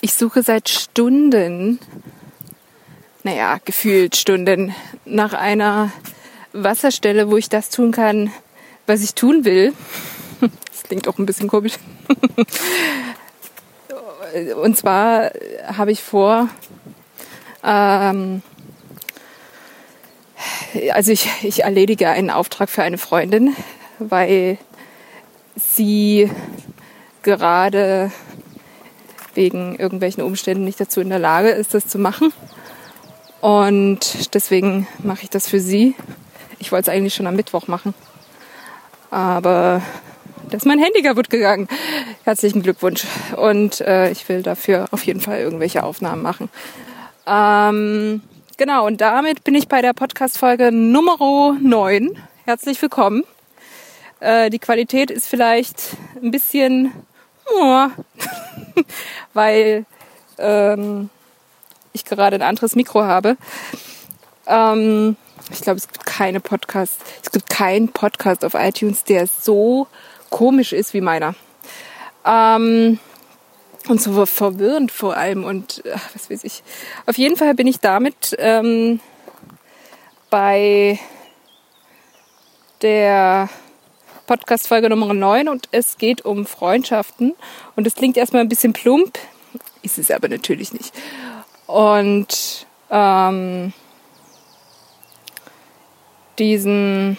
Ich suche seit Stunden, naja, gefühlt Stunden, nach einer Wasserstelle, wo ich das tun kann, was ich tun will. Das klingt auch ein bisschen komisch. Und zwar habe ich vor, ähm, also ich, ich erledige einen Auftrag für eine Freundin, weil sie gerade wegen irgendwelchen Umständen nicht dazu in der Lage ist, das zu machen. Und deswegen mache ich das für sie. Ich wollte es eigentlich schon am Mittwoch machen. Aber da ist mein Handy kaputt gegangen. Herzlichen Glückwunsch. Und äh, ich will dafür auf jeden Fall irgendwelche Aufnahmen machen. Ähm, genau, und damit bin ich bei der Podcast-Folge Nummer 9. Herzlich willkommen. Äh, die Qualität ist vielleicht ein bisschen, oh, weil ähm, ich gerade ein anderes Mikro habe. Ähm, ich glaube, es gibt keine Podcast, es gibt keinen Podcast auf iTunes, der so komisch ist wie meiner. Ähm, und so verwirrend vor allem und ach, was weiß ich. Auf jeden Fall bin ich damit ähm, bei der Podcast-Folge Nummer 9 und es geht um Freundschaften. Und es klingt erstmal ein bisschen plump, ist es aber natürlich nicht. Und ähm, diesen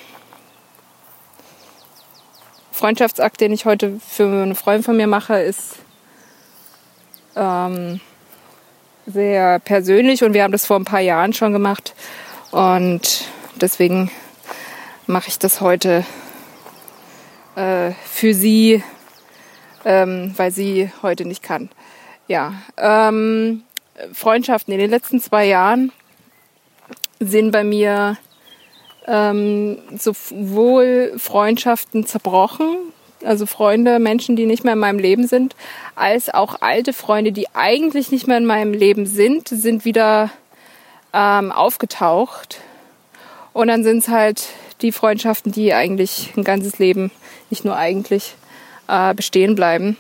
Freundschaftsakt, den ich heute für eine Freundin von mir mache, ist ähm, sehr persönlich und wir haben das vor ein paar Jahren schon gemacht und deswegen mache ich das heute äh, für sie, ähm, weil sie heute nicht kann. Ja, ähm, Freundschaften in den letzten zwei Jahren sind bei mir ähm, sowohl Freundschaften zerbrochen, also Freunde, Menschen, die nicht mehr in meinem Leben sind, als auch alte Freunde, die eigentlich nicht mehr in meinem Leben sind, sind wieder ähm, aufgetaucht. Und dann sind es halt die Freundschaften, die eigentlich ein ganzes Leben, nicht nur eigentlich, äh, bestehen bleiben.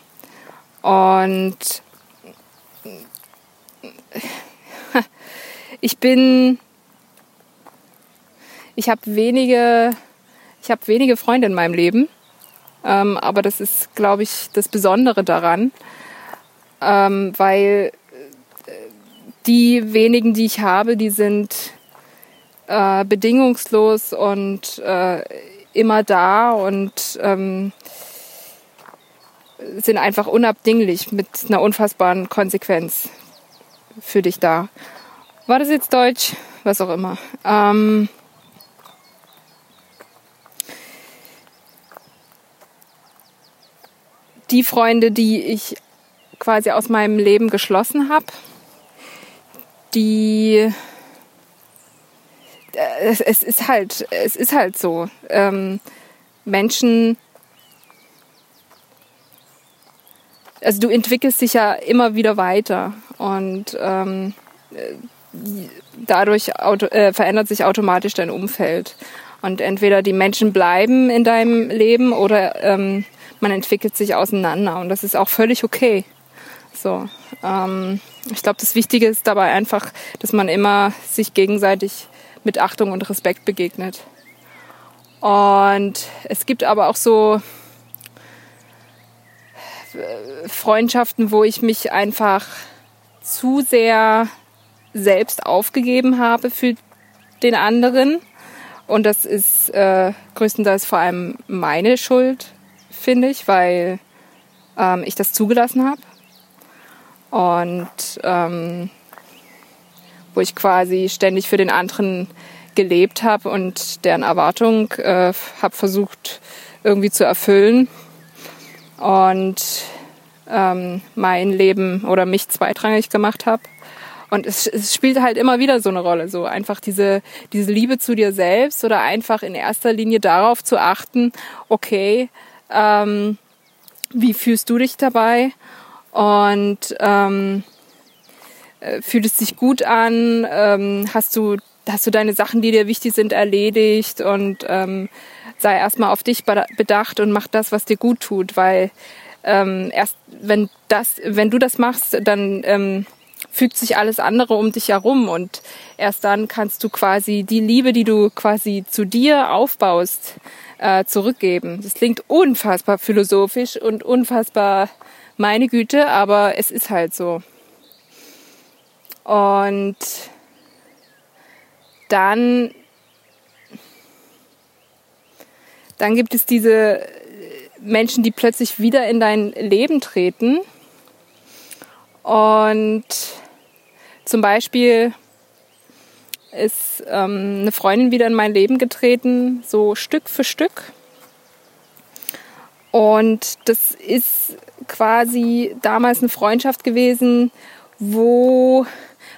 Und ich bin, ich habe wenige, ich habe wenige Freunde in meinem Leben, ähm, aber das ist, glaube ich, das Besondere daran, ähm, weil die wenigen, die ich habe, die sind äh, bedingungslos und äh, immer da und ähm, sind einfach unabdinglich mit einer unfassbaren Konsequenz für dich da. War das jetzt Deutsch? Was auch immer. Ähm, die Freunde, die ich quasi aus meinem Leben geschlossen habe, die es, es, ist halt, es ist halt so. Ähm, Menschen, also du entwickelst dich ja immer wieder weiter und ähm, dadurch auto, äh, verändert sich automatisch dein Umfeld. Und entweder die Menschen bleiben in deinem Leben oder ähm, man entwickelt sich auseinander und das ist auch völlig okay. So, ähm, ich glaube, das Wichtige ist dabei einfach, dass man immer sich gegenseitig mit Achtung und Respekt begegnet. Und es gibt aber auch so äh, Freundschaften, wo ich mich einfach zu sehr selbst aufgegeben habe für den anderen. Und das ist äh, größtenteils vor allem meine Schuld, finde ich, weil ähm, ich das zugelassen habe. Und ähm, wo ich quasi ständig für den anderen gelebt habe und deren Erwartung äh, habe versucht irgendwie zu erfüllen und ähm, mein Leben oder mich zweitrangig gemacht habe. Und es, es spielt halt immer wieder so eine Rolle, so einfach diese, diese Liebe zu dir selbst oder einfach in erster Linie darauf zu achten, okay, ähm, wie fühlst du dich dabei? Und ähm, äh, fühlt es sich gut an? Ähm, hast du hast du deine Sachen, die dir wichtig sind, erledigt und ähm, sei erstmal auf dich bedacht und mach das, was dir gut tut, weil ähm, erst wenn das, wenn du das machst, dann ähm, fügt sich alles andere um dich herum und erst dann kannst du quasi die Liebe, die du quasi zu dir aufbaust, äh, zurückgeben. Das klingt unfassbar philosophisch und unfassbar meine Güte, aber es ist halt so. Und dann, dann gibt es diese Menschen, die plötzlich wieder in dein Leben treten. Und zum Beispiel ist ähm, eine Freundin wieder in mein Leben getreten, so Stück für Stück. Und das ist quasi damals eine Freundschaft gewesen, wo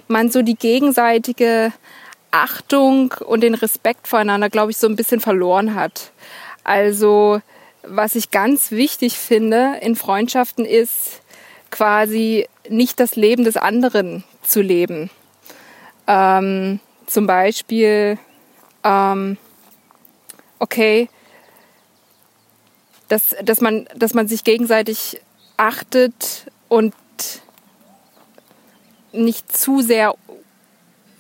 man so die gegenseitige Achtung und den Respekt voreinander, glaube ich, so ein bisschen verloren hat. Also was ich ganz wichtig finde in Freundschaften ist quasi nicht das Leben des anderen zu leben. Ähm, zum Beispiel, ähm, okay, dass, dass, man, dass man sich gegenseitig achtet und nicht zu sehr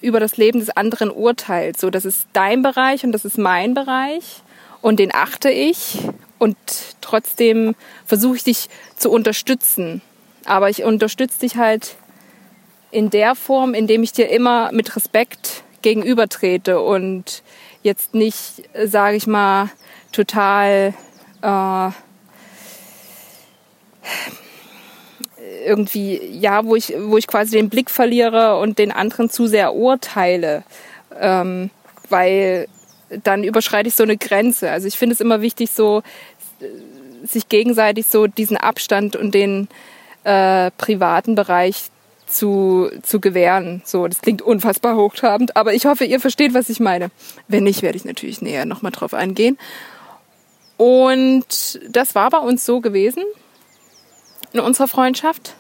über das Leben des anderen urteilt. So, das ist dein Bereich und das ist mein Bereich und den achte ich und trotzdem versuche ich dich zu unterstützen. Aber ich unterstütze dich halt in der Form, indem ich dir immer mit Respekt gegenübertrete und jetzt nicht, sage ich mal, total äh, irgendwie, ja, wo ich, wo ich quasi den Blick verliere und den anderen zu sehr urteile, ähm, weil dann überschreite ich so eine Grenze. Also ich finde es immer wichtig, so sich gegenseitig so diesen Abstand und den äh, privaten Bereich zu, zu gewähren. So, das klingt unfassbar hochtrabend, aber ich hoffe, ihr versteht, was ich meine. Wenn nicht, werde ich natürlich näher nochmal drauf eingehen. Und das war bei uns so gewesen in unserer Freundschaft.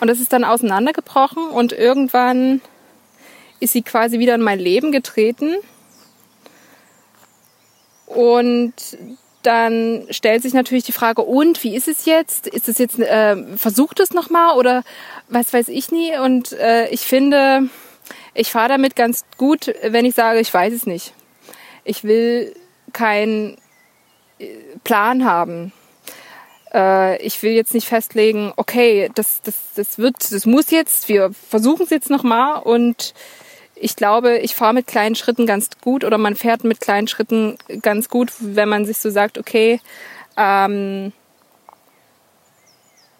Und das ist dann auseinandergebrochen und irgendwann ist sie quasi wieder in mein Leben getreten. Und dann stellt sich natürlich die Frage, und wie ist es jetzt? Ist es jetzt, äh, versucht es nochmal oder was weiß ich nie? Und äh, ich finde, ich fahre damit ganz gut, wenn ich sage, ich weiß es nicht. Ich will keinen äh, Plan haben. Äh, ich will jetzt nicht festlegen, okay, das, das, das wird, das muss jetzt, wir versuchen es jetzt nochmal und ich glaube, ich fahre mit kleinen Schritten ganz gut oder man fährt mit kleinen Schritten ganz gut, wenn man sich so sagt, okay, ähm,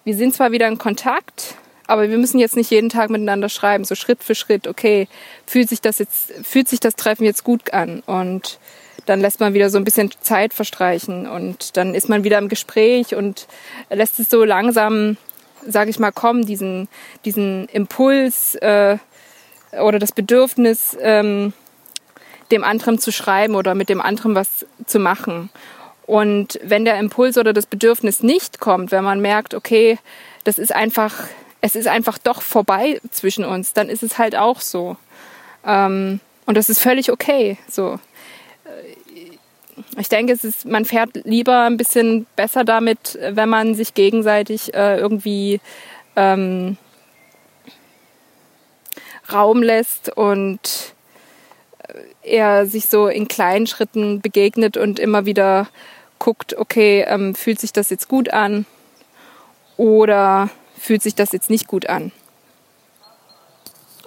wir sind zwar wieder in Kontakt, aber wir müssen jetzt nicht jeden Tag miteinander schreiben, so Schritt für Schritt, okay, fühlt sich das jetzt, fühlt sich das Treffen jetzt gut an? Und dann lässt man wieder so ein bisschen Zeit verstreichen und dann ist man wieder im Gespräch und lässt es so langsam, sage ich mal, kommen, diesen, diesen Impuls, äh, oder das Bedürfnis, ähm, dem anderen zu schreiben oder mit dem anderen was zu machen. Und wenn der Impuls oder das Bedürfnis nicht kommt, wenn man merkt, okay, das ist einfach, es ist einfach doch vorbei zwischen uns, dann ist es halt auch so. Ähm, und das ist völlig okay. So. Ich denke, es ist, man fährt lieber ein bisschen besser damit, wenn man sich gegenseitig äh, irgendwie ähm, Raum lässt und er sich so in kleinen Schritten begegnet und immer wieder guckt, okay, ähm, fühlt sich das jetzt gut an oder fühlt sich das jetzt nicht gut an.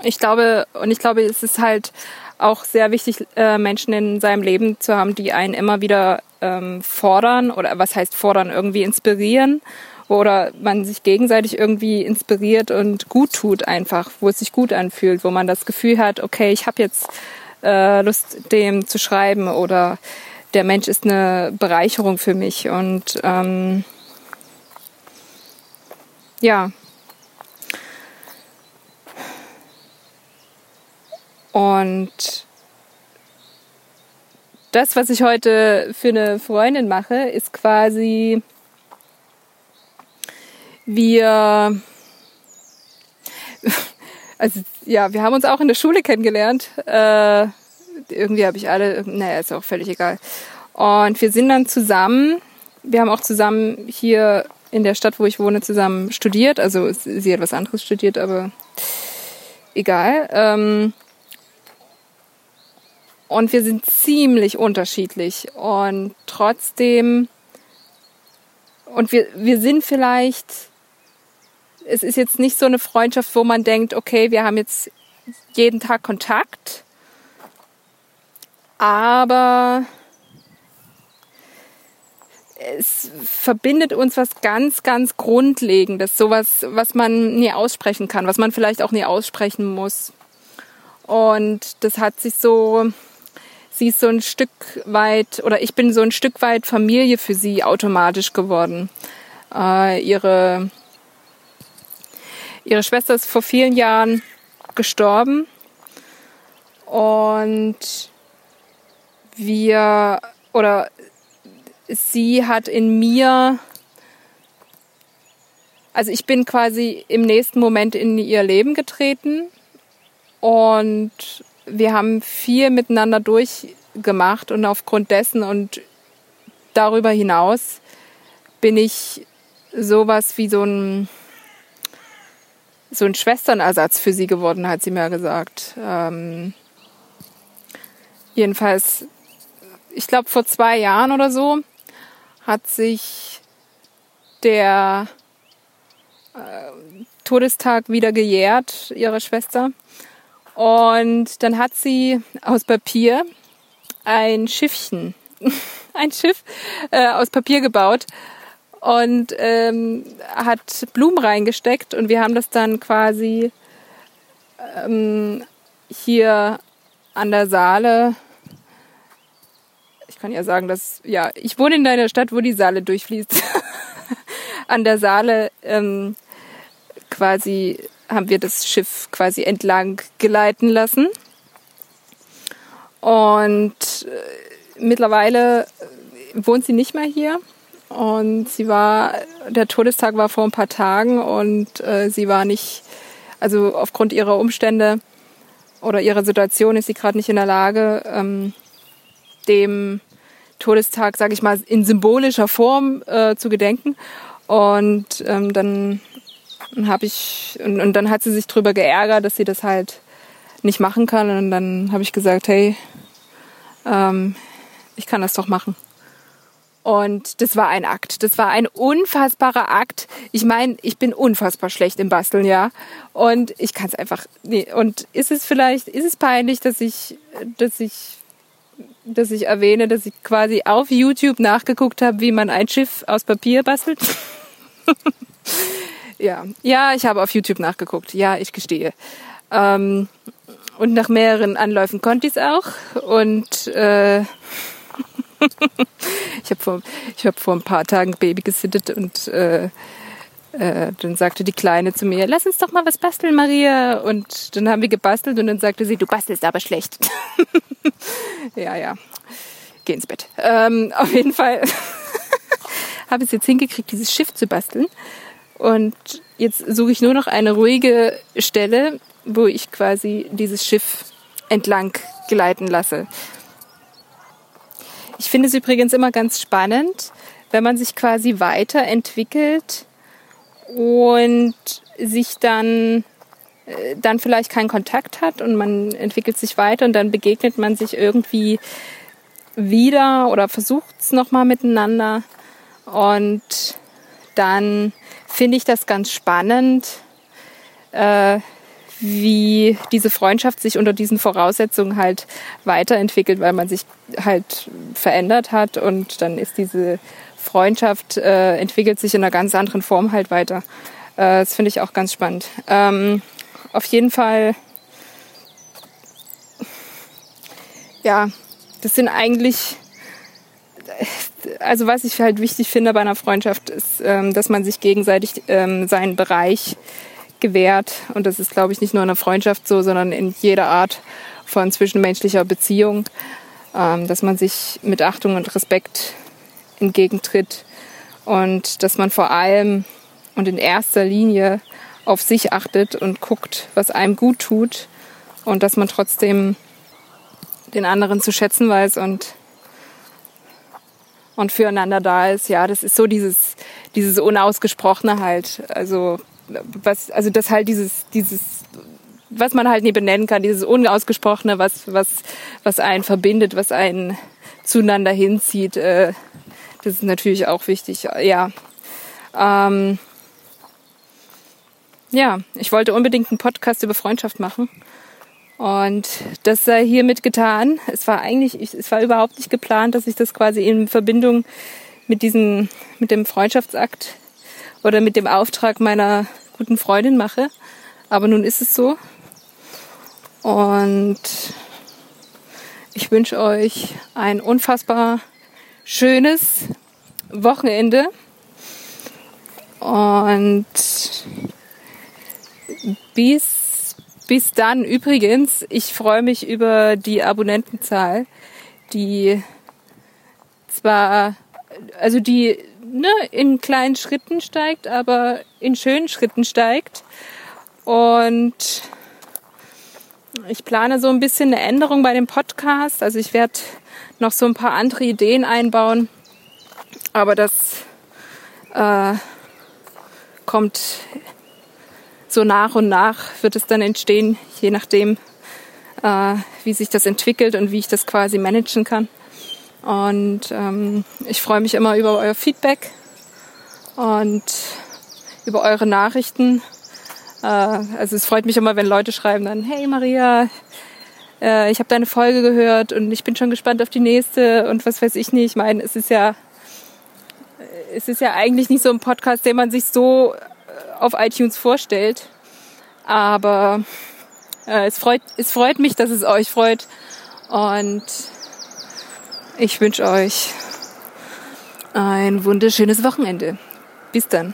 Ich glaube, und ich glaube, es ist halt auch sehr wichtig, äh, Menschen in seinem Leben zu haben, die einen immer wieder ähm, fordern oder was heißt fordern, irgendwie inspirieren oder man sich gegenseitig irgendwie inspiriert und gut tut einfach, wo es sich gut anfühlt, wo man das Gefühl hat, okay, ich habe jetzt äh, Lust, dem zu schreiben oder der Mensch ist eine Bereicherung für mich und ähm, ja. Und das, was ich heute für eine Freundin mache, ist quasi wir, also ja, wir haben uns auch in der Schule kennengelernt. Äh, irgendwie habe ich alle, naja, ist auch völlig egal. Und wir sind dann zusammen, wir haben auch zusammen hier in der Stadt, wo ich wohne, zusammen studiert. Also sie hat was anderes studiert, aber egal. Ähm, und wir sind ziemlich unterschiedlich. Und trotzdem, und wir, wir sind vielleicht, es ist jetzt nicht so eine Freundschaft, wo man denkt, okay, wir haben jetzt jeden Tag Kontakt. Aber es verbindet uns was ganz, ganz Grundlegendes, sowas, was man nie aussprechen kann, was man vielleicht auch nie aussprechen muss. Und das hat sich so, sie ist so ein Stück weit, oder ich bin so ein Stück weit Familie für sie automatisch geworden. Äh, ihre, ihre Schwester ist vor vielen Jahren gestorben und wir, oder sie hat in mir, also ich bin quasi im nächsten Moment in ihr Leben getreten und wir haben viel miteinander durchgemacht und aufgrund dessen und darüber hinaus bin ich sowas wie so ein so ein Schwesternersatz für sie geworden, hat sie mir gesagt. Ähm, jedenfalls, ich glaube vor zwei Jahren oder so hat sich der äh, Todestag wieder gejährt, ihrer Schwester. Und dann hat sie aus Papier ein Schiffchen, ein Schiff äh, aus Papier gebaut und ähm, hat Blumen reingesteckt und wir haben das dann quasi ähm, hier an der Saale ich kann ja sagen, dass, ja, ich wohne in deiner Stadt, wo die Saale durchfließt. An der Saale ähm, quasi haben wir das Schiff quasi entlang geleiten lassen. Und äh, mittlerweile äh, wohnt sie nicht mehr hier. Und sie war, der Todestag war vor ein paar Tagen und äh, sie war nicht, also aufgrund ihrer Umstände oder ihrer Situation ist sie gerade nicht in der Lage, ähm, dem Todestag, sage ich mal, in symbolischer Form äh, zu gedenken. Und ähm, dann habe ich und, und dann hat sie sich drüber geärgert, dass sie das halt nicht machen kann. Und dann habe ich gesagt, hey, ähm, ich kann das doch machen. Und das war ein Akt. Das war ein unfassbarer Akt. Ich meine, ich bin unfassbar schlecht im Basteln, ja. Und ich kann es einfach. Nee. Und ist es vielleicht, ist es peinlich, dass ich, dass ich dass ich erwähne, dass ich quasi auf YouTube nachgeguckt habe, wie man ein Schiff aus Papier bastelt. ja, ja, ich habe auf YouTube nachgeguckt. Ja, ich gestehe. Ähm, und nach mehreren Anläufen konnte ich es auch. Und äh, ich habe vor, hab vor ein paar Tagen Baby gesittet und äh, äh, dann sagte die Kleine zu mir, lass uns doch mal was basteln, Maria. Und dann haben wir gebastelt und dann sagte sie, du bastelst aber schlecht. ja, ja. Geh ins Bett. Ähm, auf jeden Fall habe ich es jetzt hingekriegt, dieses Schiff zu basteln. Und jetzt suche ich nur noch eine ruhige Stelle, wo ich quasi dieses Schiff entlang gleiten lasse. Ich finde es übrigens immer ganz spannend, wenn man sich quasi weiterentwickelt und sich dann äh, dann vielleicht keinen Kontakt hat und man entwickelt sich weiter und dann begegnet man sich irgendwie wieder oder versucht es nochmal miteinander. Und dann finde ich das ganz spannend, äh, wie diese Freundschaft sich unter diesen Voraussetzungen halt weiterentwickelt, weil man sich halt verändert hat und dann ist diese Freundschaft äh, entwickelt sich in einer ganz anderen Form halt weiter. Äh, das finde ich auch ganz spannend. Ähm, auf jeden Fall, ja, das sind eigentlich, also was ich halt wichtig finde bei einer Freundschaft ist, ähm, dass man sich gegenseitig ähm, seinen Bereich gewährt. Und das ist, glaube ich, nicht nur in einer Freundschaft so, sondern in jeder Art von zwischenmenschlicher Beziehung, ähm, dass man sich mit Achtung und Respekt entgegentritt und dass man vor allem und in erster Linie auf sich achtet und guckt, was einem gut tut und dass man trotzdem den anderen zu schätzen weiß und und füreinander da ist. Ja, das ist so dieses dieses Unausgesprochene halt. Also was, also das halt dieses, dieses, was man halt nie benennen kann, dieses Unausgesprochene, was, was, was einen verbindet, was einen zueinander hinzieht, äh, das ist natürlich auch wichtig. Ja. Ähm, ja, ich wollte unbedingt einen Podcast über Freundschaft machen. Und das sei hiermit getan. Es war eigentlich, es war überhaupt nicht geplant, dass ich das quasi in Verbindung mit diesem, mit dem Freundschaftsakt oder mit dem Auftrag meiner guten Freundin mache. Aber nun ist es so. Und ich wünsche euch ein unfassbar schönes Wochenende. Und bis, bis dann übrigens, ich freue mich über die Abonnentenzahl, die zwar, also die ne, in kleinen Schritten steigt, aber in schönen Schritten steigt. Und ich plane so ein bisschen eine Änderung bei dem Podcast. Also ich werde noch so ein paar andere Ideen einbauen. Aber das äh, kommt so nach und nach, wird es dann entstehen, je nachdem, äh, wie sich das entwickelt und wie ich das quasi managen kann. Und ähm, ich freue mich immer über euer Feedback und über eure Nachrichten. Äh, also es freut mich immer, wenn Leute schreiben dann, hey Maria, äh, ich habe deine Folge gehört und ich bin schon gespannt auf die nächste und was weiß ich nicht. Ich meine, es ist ja, es ist ja eigentlich nicht so ein Podcast, den man sich so auf iTunes vorstellt. Aber äh, es, freut, es freut mich, dass es euch freut. Und ich wünsche euch ein wunderschönes Wochenende. Bis dann.